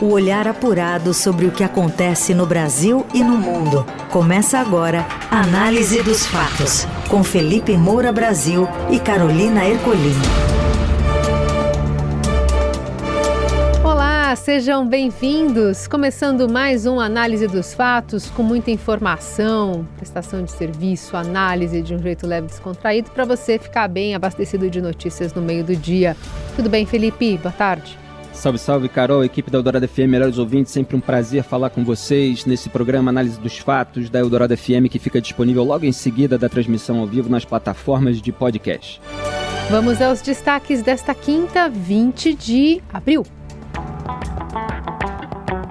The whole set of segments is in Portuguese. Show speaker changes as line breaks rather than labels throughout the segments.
O olhar apurado sobre o que acontece no Brasil e no mundo. Começa agora Análise dos Fatos, com Felipe Moura Brasil e Carolina Ercolim.
Olá, sejam bem-vindos. Começando mais um Análise dos Fatos com muita informação, prestação de serviço, análise de um jeito leve e descontraído para você ficar bem abastecido de notícias no meio do dia. Tudo bem, Felipe? Boa tarde.
Salve, salve, Carol, equipe da Eldorado FM, melhores ouvintes, sempre um prazer falar com vocês nesse programa Análise dos Fatos da Eldorado FM, que fica disponível logo em seguida da transmissão ao vivo nas plataformas de podcast.
Vamos aos destaques desta quinta, 20 de abril.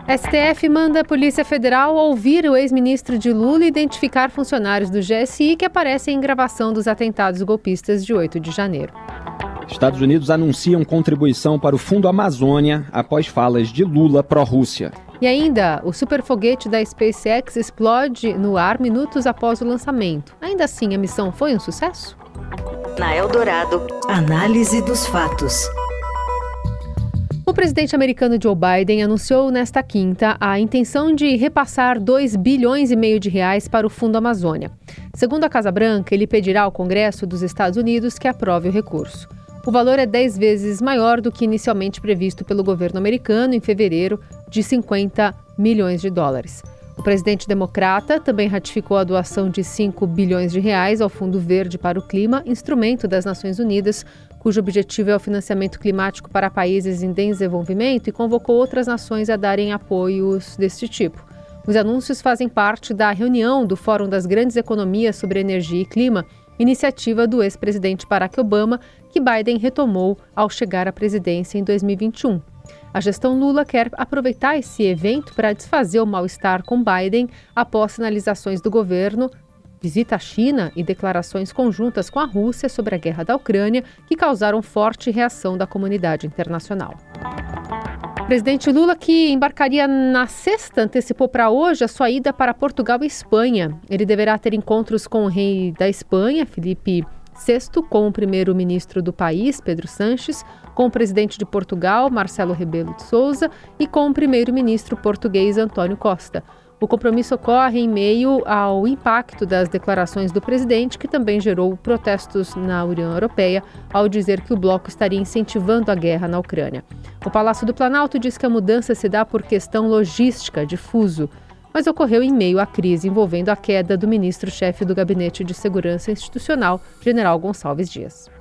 STF manda a Polícia Federal ouvir o ex-ministro de Lula e identificar funcionários do GSI que aparecem em gravação dos atentados golpistas de 8 de janeiro.
Estados Unidos anunciam contribuição para o Fundo Amazônia após falas de Lula pró-Rússia.
E ainda, o superfoguete da SpaceX explode no ar minutos após o lançamento. Ainda assim, a missão foi um sucesso?
Na Eldorado, análise dos fatos.
O presidente americano Joe Biden anunciou nesta quinta a intenção de repassar 2 bilhões e meio de reais para o Fundo Amazônia. Segundo a Casa Branca, ele pedirá ao Congresso dos Estados Unidos que aprove o recurso. O valor é 10 vezes maior do que inicialmente previsto pelo governo americano em fevereiro, de 50 milhões de dólares. O presidente democrata também ratificou a doação de 5 bilhões de reais ao Fundo Verde para o Clima, instrumento das Nações Unidas, cujo objetivo é o financiamento climático para países em desenvolvimento e convocou outras nações a darem apoios deste tipo. Os anúncios fazem parte da reunião do Fórum das Grandes Economias sobre Energia e Clima, iniciativa do ex-presidente Barack Obama, que Biden retomou ao chegar à presidência em 2021. A gestão Lula quer aproveitar esse evento para desfazer o mal-estar com Biden após sinalizações do governo, visita à China e declarações conjuntas com a Rússia sobre a guerra da Ucrânia que causaram forte reação da comunidade internacional. Presidente Lula, que embarcaria na sexta, antecipou para hoje a sua ida para Portugal e Espanha. Ele deverá ter encontros com o rei da Espanha, Felipe VI, com o primeiro-ministro do país, Pedro Sanches, com o presidente de Portugal, Marcelo Rebelo de Souza, e com o primeiro-ministro português, Antônio Costa. O compromisso ocorre em meio ao impacto das declarações do presidente, que também gerou protestos na União Europeia ao dizer que o bloco estaria incentivando a guerra na Ucrânia. O Palácio do Planalto diz que a mudança se dá por questão logística de fuso, mas ocorreu em meio à crise envolvendo a queda do ministro-chefe do Gabinete de Segurança Institucional, General Gonçalves Dias.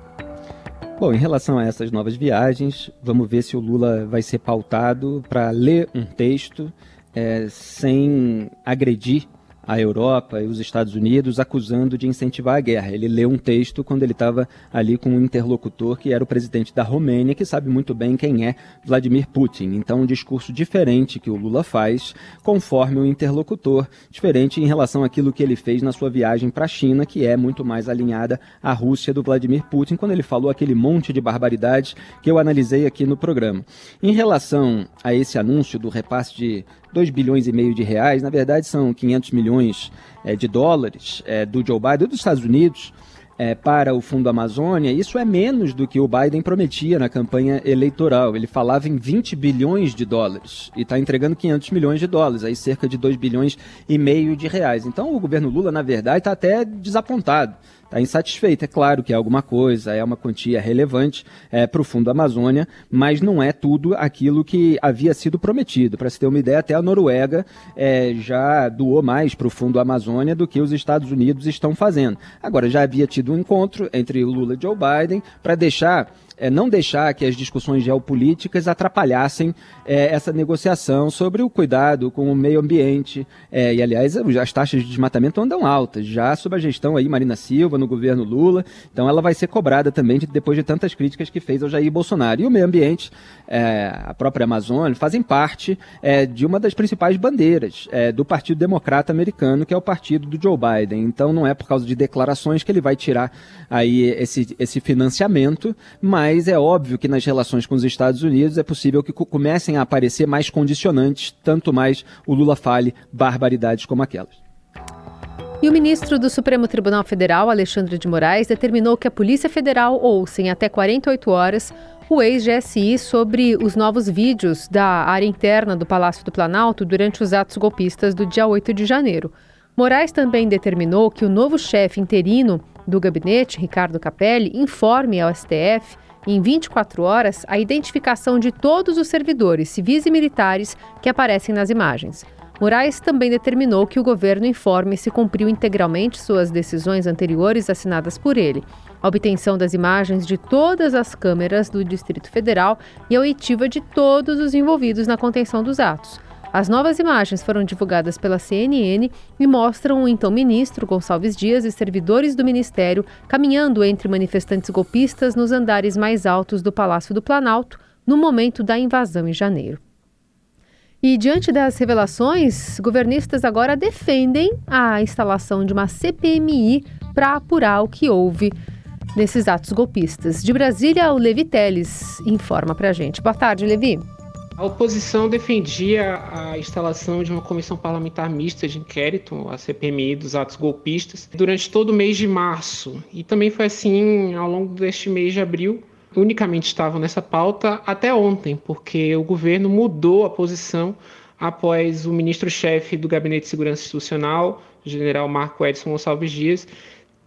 Bom, em relação a essas novas viagens, vamos ver se o Lula vai ser pautado para ler um texto é, sem agredir a Europa e os Estados Unidos acusando de incentivar a guerra. Ele leu um texto quando ele estava ali com um interlocutor que era o presidente da Romênia, que sabe muito bem quem é Vladimir Putin. Então, um discurso diferente que o Lula faz, conforme o interlocutor, diferente em relação àquilo que ele fez na sua viagem para a China, que é muito mais alinhada à Rússia do Vladimir Putin, quando ele falou aquele monte de barbaridades que eu analisei aqui no programa. Em relação a esse anúncio do repasse de 2 bilhões e meio de reais, na verdade são 500 milhões é, de dólares é, do Joe Biden dos Estados Unidos é, para o Fundo Amazônia, isso é menos do que o Biden prometia na campanha eleitoral. Ele falava em 20 bilhões de dólares e está entregando 500 milhões de dólares, aí cerca de 2 bilhões e meio de reais. Então o governo Lula, na verdade, está até desapontado está insatisfeito. É claro que é alguma coisa, é uma quantia relevante é, para o Fundo Amazônia, mas não é tudo aquilo que havia sido prometido. Para se ter uma ideia, até a Noruega é, já doou mais para o Fundo Amazônia do que os Estados Unidos estão fazendo. Agora, já havia tido um encontro entre Lula e Joe Biden para deixar é, não deixar que as discussões geopolíticas atrapalhassem é, essa negociação sobre o cuidado com o meio ambiente. É, e, aliás, as taxas de desmatamento andam altas, já sob a gestão aí Marina Silva, no governo Lula. Então, ela vai ser cobrada também de, depois de tantas críticas que fez ao Jair Bolsonaro. E o meio ambiente, é, a própria Amazônia, fazem parte é, de uma das principais bandeiras é, do Partido Democrata Americano, que é o partido do Joe Biden. Então, não é por causa de declarações que ele vai tirar aí esse, esse financiamento, mas mas é óbvio que nas relações com os Estados Unidos é possível que comecem a aparecer mais condicionantes, tanto mais o Lula fale barbaridades como aquelas.
E o ministro do Supremo Tribunal Federal, Alexandre de Moraes, determinou que a Polícia Federal ouça em até 48 horas o ex-GSI sobre os novos vídeos da área interna do Palácio do Planalto durante os atos golpistas do dia 8 de janeiro. Moraes também determinou que o novo chefe interino do gabinete, Ricardo Capelli, informe ao STF em 24 horas a identificação de todos os servidores civis e militares que aparecem nas imagens. Moraes também determinou que o governo informe se cumpriu integralmente suas decisões anteriores assinadas por ele, a obtenção das imagens de todas as câmeras do Distrito Federal e a oitiva de todos os envolvidos na contenção dos atos. As novas imagens foram divulgadas pela CNN e mostram o então ministro Gonçalves Dias e servidores do ministério caminhando entre manifestantes golpistas nos andares mais altos do Palácio do Planalto no momento da invasão em janeiro. E diante das revelações, governistas agora defendem a instalação de uma CPMI para apurar o que houve nesses atos golpistas. De Brasília, o Levi Teles informa para a gente. Boa tarde, Levi.
A oposição defendia a instalação de uma comissão parlamentar mista de inquérito, a CPMI dos atos golpistas, durante todo o mês de março. E também foi assim ao longo deste mês de abril. Unicamente estavam nessa pauta até ontem, porque o governo mudou a posição após o ministro-chefe do Gabinete de Segurança Institucional, o general Marco Edson Gonçalves Dias,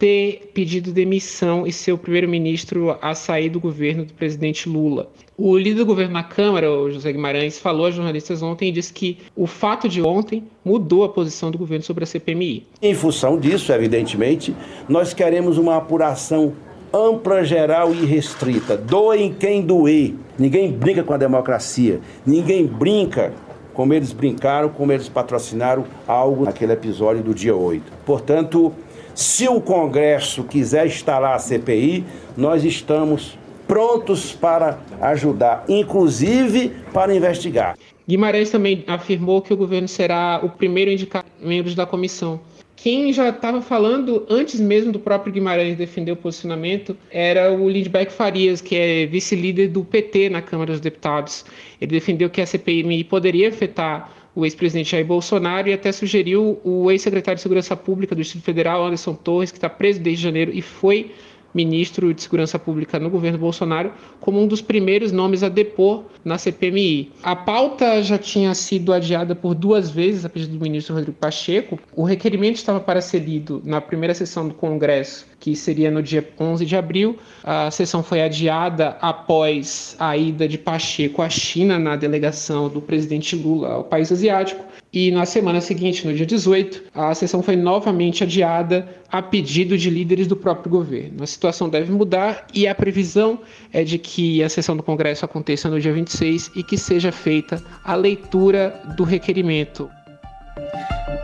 ter pedido demissão e ser o primeiro-ministro a sair do governo do presidente Lula. O líder do governo na Câmara, o José Guimarães, falou a jornalistas ontem e disse que o fato de ontem mudou a posição do governo sobre a CPMI.
Em função disso, evidentemente, nós queremos uma apuração ampla, geral e restrita. Doem quem doer. Ninguém brinca com a democracia. Ninguém brinca como eles brincaram, como eles patrocinaram algo naquele episódio do dia 8. Portanto, se o Congresso quiser instalar a CPI, nós estamos prontos para ajudar, inclusive para investigar.
Guimarães também afirmou que o governo será o primeiro a indicar membros da comissão. Quem já estava falando antes mesmo do próprio Guimarães defender o posicionamento era o Lindbeck Farias, que é vice-líder do PT na Câmara dos Deputados. Ele defendeu que a CPI poderia afetar o ex-presidente Jair Bolsonaro e até sugeriu o ex-secretário de Segurança Pública do Distrito Federal, Anderson Torres, que está preso desde janeiro e foi ministro de Segurança Pública no governo Bolsonaro, como um dos primeiros nomes a depor na CPMI. A pauta já tinha sido adiada por duas vezes a pedido do ministro Rodrigo Pacheco. O requerimento estava para ser lido na primeira sessão do Congresso, que seria no dia 11 de abril. A sessão foi adiada após a ida de Pacheco à China na delegação do presidente Lula ao país asiático. E na semana seguinte, no dia 18, a sessão foi novamente adiada a pedido de líderes do próprio governo. A situação deve mudar e a previsão é de que a sessão do Congresso aconteça no dia 26 e que seja feita a leitura do requerimento.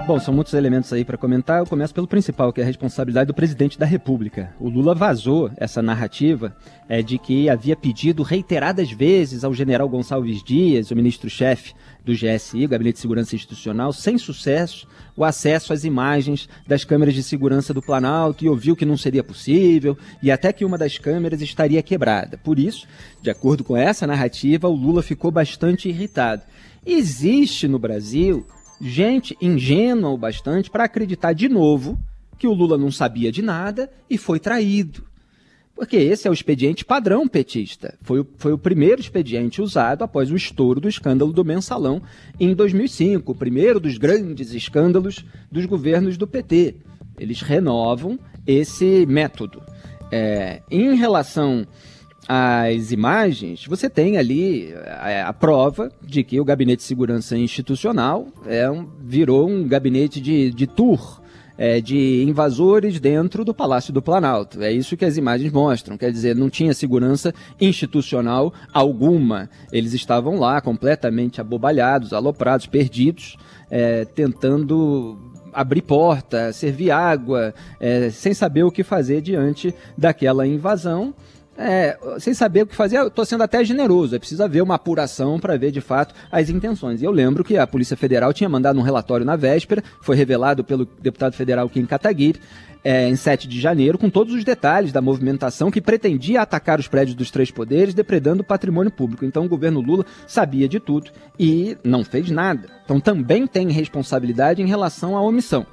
Bom, são muitos elementos aí para comentar. Eu começo pelo principal, que é a responsabilidade do presidente da República. O Lula vazou essa narrativa é, de que havia pedido reiteradas vezes ao general Gonçalves Dias, o ministro-chefe do GSI, Gabinete de Segurança Institucional, sem sucesso, o acesso às imagens das câmeras de segurança do Planalto e ouviu que não seria possível e até que uma das câmeras estaria quebrada. Por isso, de acordo com essa narrativa, o Lula ficou bastante irritado. Existe no Brasil gente ingênua o bastante para acreditar de novo que o Lula não sabia de nada e foi traído. Porque esse é o expediente padrão petista. Foi o, foi o primeiro expediente usado após o estouro do escândalo do mensalão em 2005, o primeiro dos grandes escândalos dos governos do PT. Eles renovam esse método. É, em relação às imagens, você tem ali a, a, prova de que o Gabinete de Segurança Institucional é um, virou um gabinete de, de tour é, de invasores dentro do Palácio do Planalto. É isso que as imagens mostram. Quer dizer, não tinha segurança institucional alguma. Eles estavam lá completamente abobalhados, aloprados, perdidos, é, tentando abrir porta, servir água, é, sem saber o que fazer diante daquela invasão é, sem saber o que fazer, tô sendo até generoso. É preciso haver uma apuração para ver de fato as intenções. E eu lembro que a Polícia Federal tinha mandado um relatório na véspera, foi revelado pelo deputado federal Kim Kataguiri, é, em 7 de janeiro, com todos os detalhes da movimentação que pretendia atacar os prédios dos três poderes, depredando o patrimônio público. Então o governo Lula sabia de tudo e não fez nada. Então também tem responsabilidade em relação à omissão.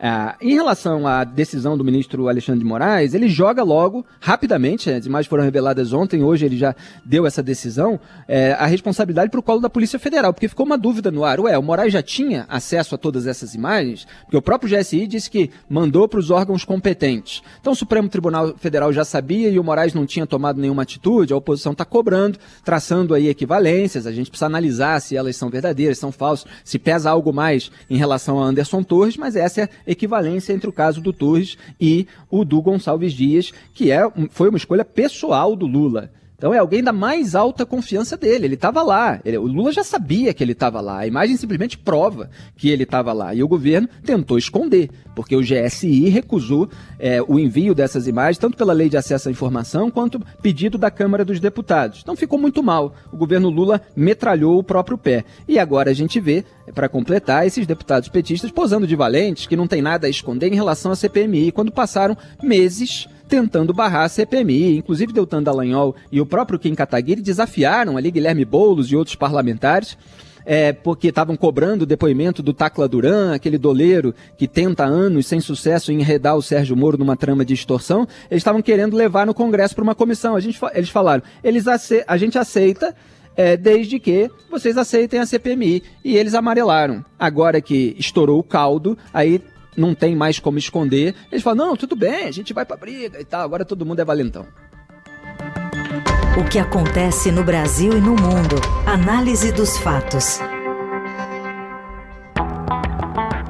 Ah, em relação à decisão do ministro Alexandre de Moraes, ele joga logo, rapidamente, as imagens foram reveladas ontem, hoje ele já deu essa decisão, é, a responsabilidade para o colo da Polícia Federal, porque ficou uma dúvida no ar. Ué, o Moraes já tinha acesso a todas essas imagens? Porque o próprio GSI disse que mandou para os órgãos competentes. Então o Supremo Tribunal Federal já sabia e o Moraes não tinha tomado nenhuma atitude, a oposição está cobrando, traçando aí equivalências, a gente precisa analisar se elas são verdadeiras, são falsas, se pesa algo mais em relação a Anderson Torres, mas essa é equivalência entre o caso do Torres e o do Gonçalves Dias, que é, foi uma escolha pessoal do Lula. Então é alguém da mais alta confiança dele. Ele estava lá. Ele, o Lula já sabia que ele estava lá. A imagem simplesmente prova que ele estava lá. E o governo tentou esconder, porque o GSI recusou é, o envio dessas imagens, tanto pela lei de acesso à informação, quanto pedido da Câmara dos Deputados. Então ficou muito mal. O governo Lula metralhou o próprio pé. E agora a gente vê, para completar, esses deputados petistas posando de valentes, que não tem nada a esconder em relação à CPMI, quando passaram meses tentando barrar a CPMI. Inclusive, Deltan Dallagnol e o próprio Kim Kataguiri desafiaram ali Guilherme Boulos e outros parlamentares. É, porque estavam cobrando o depoimento do Tacla Duran, aquele doleiro que tenta anos sem sucesso enredar o Sérgio Moro numa trama de extorsão, eles estavam querendo levar no Congresso para uma comissão. A gente, eles falaram, eles a gente aceita é, desde que vocês aceitem a CPMI. E eles amarelaram. Agora que estourou o caldo, aí não tem mais como esconder, eles falam: não, tudo bem, a gente vai pra briga e tal, agora todo mundo é valentão.
O que acontece no Brasil e no mundo. Análise dos fatos.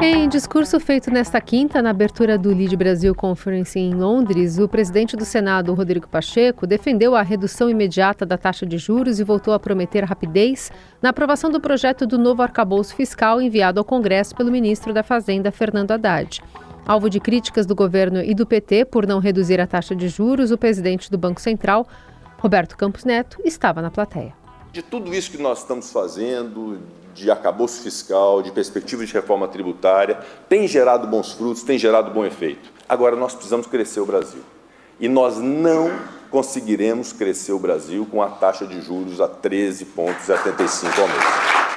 Em discurso feito nesta quinta, na abertura do Lead Brasil Conference em Londres, o presidente do Senado, Rodrigo Pacheco, defendeu a redução imediata da taxa de juros e voltou a prometer rapidez na aprovação do projeto do novo arcabouço fiscal enviado ao Congresso pelo ministro da Fazenda, Fernando Haddad. Alvo de críticas do governo e do PT por não reduzir a taxa de juros, o presidente do Banco Central, Roberto Campos Neto, estava na plateia.
De tudo isso que nós estamos fazendo, de arcabouço fiscal, de perspectiva de reforma tributária, tem gerado bons frutos, tem gerado bom efeito. Agora nós precisamos crescer o Brasil. E nós não conseguiremos crescer o Brasil com a taxa de juros a 13,75 ao mês.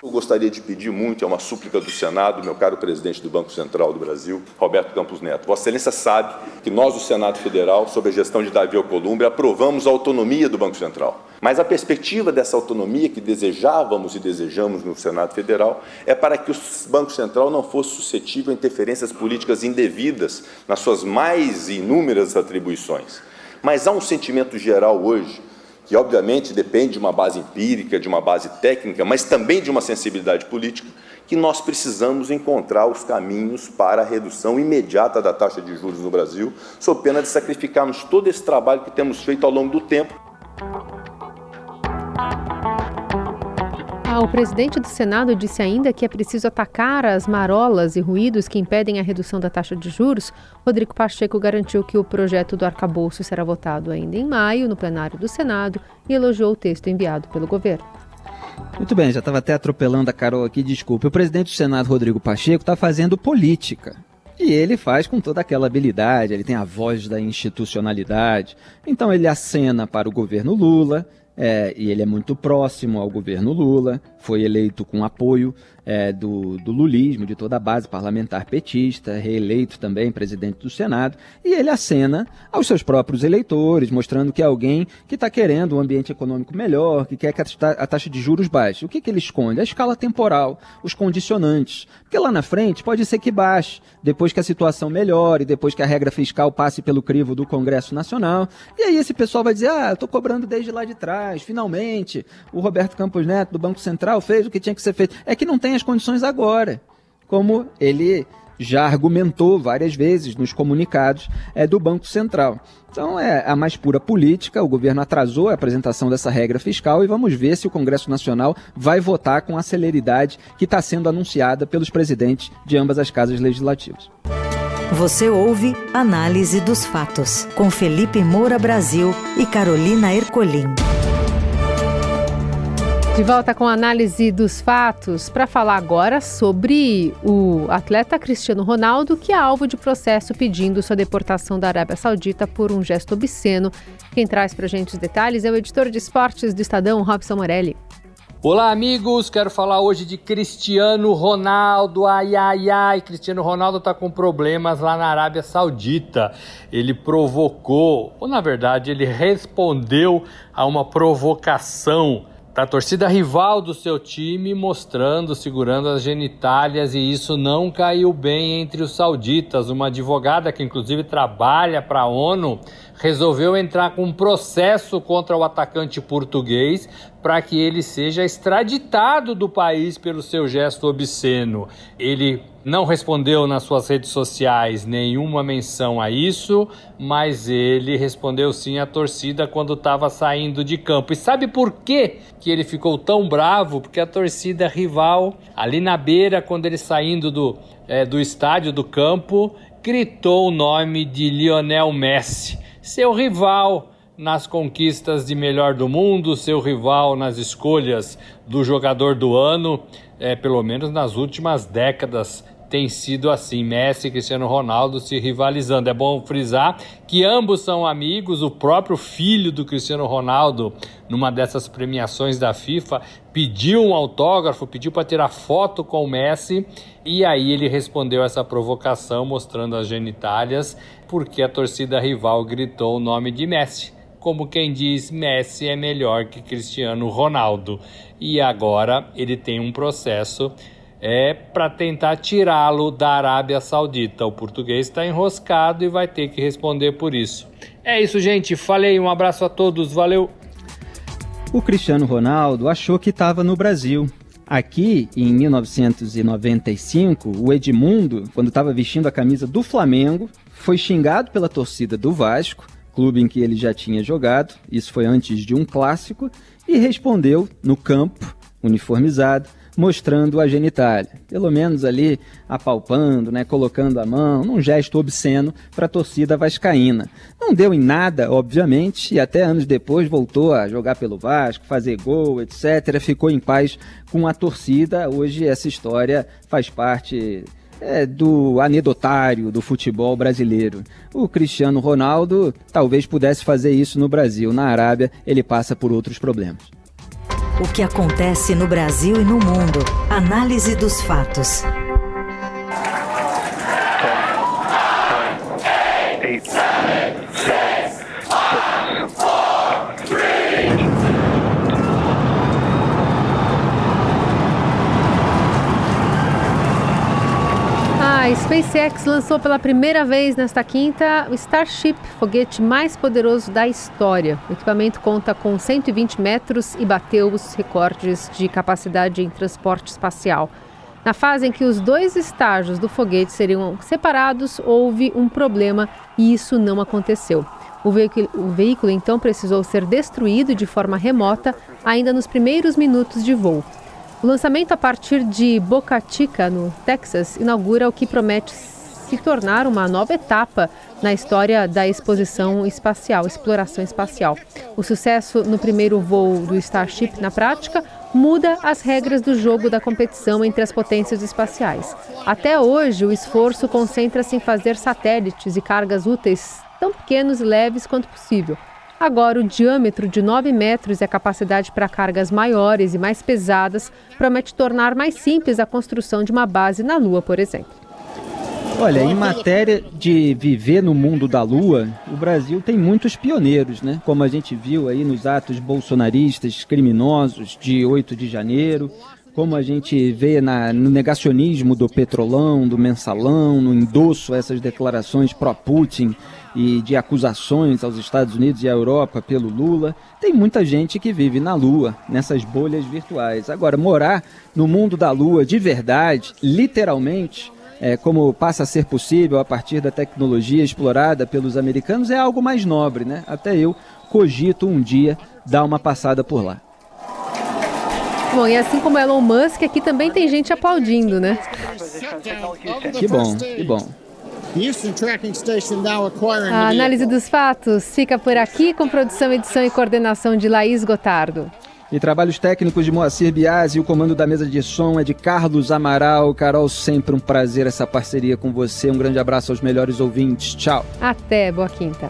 Eu gostaria de pedir muito, é uma súplica do Senado, meu caro presidente do Banco Central do Brasil, Roberto Campos Neto. Vossa Excelência sabe que nós, do Senado Federal, sob a gestão de Davi Alcolumbre, aprovamos a autonomia do Banco Central. Mas a perspectiva dessa autonomia que desejávamos e desejamos no Senado Federal é para que o Banco Central não fosse suscetível a interferências políticas indevidas nas suas mais inúmeras atribuições. Mas há um sentimento geral hoje que obviamente depende de uma base empírica, de uma base técnica, mas também de uma sensibilidade política, que nós precisamos encontrar os caminhos para a redução imediata da taxa de juros no Brasil, sob pena de sacrificarmos todo esse trabalho que temos feito ao longo do tempo.
Ah, o presidente do Senado disse ainda que é preciso atacar as marolas e ruídos que impedem a redução da taxa de juros. Rodrigo Pacheco garantiu que o projeto do arcabouço será votado ainda em maio no plenário do Senado e elogiou o texto enviado pelo governo.
Muito bem, já estava até atropelando a Carol aqui, desculpe. O presidente do Senado, Rodrigo Pacheco, está fazendo política. E ele faz com toda aquela habilidade, ele tem a voz da institucionalidade. Então ele acena para o governo Lula, é, e ele é muito próximo ao governo Lula, foi eleito com apoio é, do, do, lulismo, de toda a base parlamentar petista, reeleito também presidente do Senado, e ele acena aos seus próprios eleitores, mostrando que é alguém que está querendo um ambiente econômico melhor, que quer que a taxa de juros baixe. O que, que ele esconde? A escala temporal, os condicionantes. Porque lá na frente pode ser que baixe, depois que a situação melhore, depois que a regra fiscal passe pelo crivo do Congresso Nacional. E aí esse pessoal vai dizer: ah, estou cobrando desde lá de trás, finalmente, o Roberto Campos Neto, do Banco Central, fez o que tinha que ser feito. É que não tem as condições agora. Como ele já argumentou várias vezes nos comunicados é, do Banco Central. Então é a mais pura política, o governo atrasou a apresentação dessa regra fiscal e vamos ver se o Congresso Nacional vai votar com a celeridade que está sendo anunciada pelos presidentes de ambas as casas legislativas.
Você ouve Análise dos Fatos, com Felipe Moura Brasil e Carolina Ercolim.
De volta com a análise dos fatos para falar agora sobre o atleta Cristiano Ronaldo, que é alvo de processo pedindo sua deportação da Arábia Saudita por um gesto obsceno. Quem traz para gente os detalhes é o editor de esportes do Estadão, Robson Morelli.
Olá, amigos. Quero falar hoje de Cristiano Ronaldo. Ai, ai, ai. Cristiano Ronaldo está com problemas lá na Arábia Saudita. Ele provocou, ou na verdade, ele respondeu a uma provocação da torcida rival do seu time, mostrando, segurando as genitálias, e isso não caiu bem entre os sauditas. Uma advogada que, inclusive, trabalha para a ONU resolveu entrar com um processo contra o atacante português para que ele seja extraditado do país pelo seu gesto obsceno. Ele não respondeu nas suas redes sociais nenhuma menção a isso, mas ele respondeu sim à torcida quando estava saindo de campo. E sabe por quê que ele ficou tão bravo? Porque a torcida rival, ali na beira, quando ele saindo do, é, do estádio, do campo, gritou o nome de Lionel Messi seu rival nas conquistas de melhor do mundo, seu rival nas escolhas do jogador do ano, é, pelo menos nas últimas décadas tem sido assim, Messi e Cristiano Ronaldo se rivalizando. É bom frisar que ambos são amigos, o próprio filho do Cristiano Ronaldo, numa dessas premiações da FIFA, pediu um autógrafo, pediu para tirar foto com o Messi, e aí ele respondeu essa provocação mostrando as genitálias, porque a torcida rival gritou o nome de Messi como quem diz Messi é melhor que Cristiano Ronaldo. E agora ele tem um processo é para tentar tirá-lo da Arábia Saudita. O português está enroscado e vai ter que responder por isso. É isso, gente. Falei, um abraço a todos, valeu.
O Cristiano Ronaldo achou que estava no Brasil. Aqui, em 1995, o Edmundo, quando estava vestindo a camisa do Flamengo, foi xingado pela torcida do Vasco, clube em que ele já tinha jogado, isso foi antes de um clássico, e respondeu no campo, uniformizado, mostrando a genitália, pelo menos ali apalpando, né, colocando a mão, num gesto obsceno para a torcida vascaína. Não deu em nada, obviamente, e até anos depois voltou a jogar pelo Vasco, fazer gol, etc. Ficou em paz com a torcida. Hoje essa história faz parte é, do anedotário do futebol brasileiro. O Cristiano Ronaldo talvez pudesse fazer isso no Brasil. Na Arábia, ele passa por outros problemas.
O que acontece no Brasil e no mundo. Análise dos fatos.
A SpaceX lançou pela primeira vez nesta quinta o Starship, foguete mais poderoso da história. O equipamento conta com 120 metros e bateu os recordes de capacidade em transporte espacial. Na fase em que os dois estágios do foguete seriam separados, houve um problema e isso não aconteceu. O veículo, o veículo então precisou ser destruído de forma remota ainda nos primeiros minutos de voo. O lançamento a partir de Boca Chica, no Texas, inaugura o que promete se tornar uma nova etapa na história da exposição espacial, exploração espacial. O sucesso no primeiro voo do Starship na prática muda as regras do jogo da competição entre as potências espaciais. Até hoje, o esforço concentra-se em fazer satélites e cargas úteis tão pequenos e leves quanto possível. Agora, o diâmetro de 9 metros e a capacidade para cargas maiores e mais pesadas promete tornar mais simples a construção de uma base na Lua, por exemplo.
Olha, em matéria de viver no mundo da Lua, o Brasil tem muitos pioneiros, né? Como a gente viu aí nos atos bolsonaristas criminosos de 8 de janeiro, como a gente vê na, no negacionismo do petrolão, do mensalão, no endosso a essas declarações pró-Putin e de acusações aos Estados Unidos e à Europa pelo Lula, tem muita gente que vive na Lua, nessas bolhas virtuais. Agora, morar no mundo da Lua de verdade, literalmente, é, como passa a ser possível a partir da tecnologia explorada pelos americanos, é algo mais nobre, né? Até eu cogito um dia dar uma passada por lá.
Bom, e assim como Elon Musk, aqui também tem gente aplaudindo, né?
Que bom, que bom.
A análise dos fatos fica por aqui com produção, edição e coordenação de Laís Gotardo.
E trabalhos técnicos de Moacir Biasi, o comando da mesa de som é de Carlos Amaral. Carol, sempre um prazer essa parceria com você. Um grande abraço aos melhores ouvintes. Tchau.
Até, boa quinta.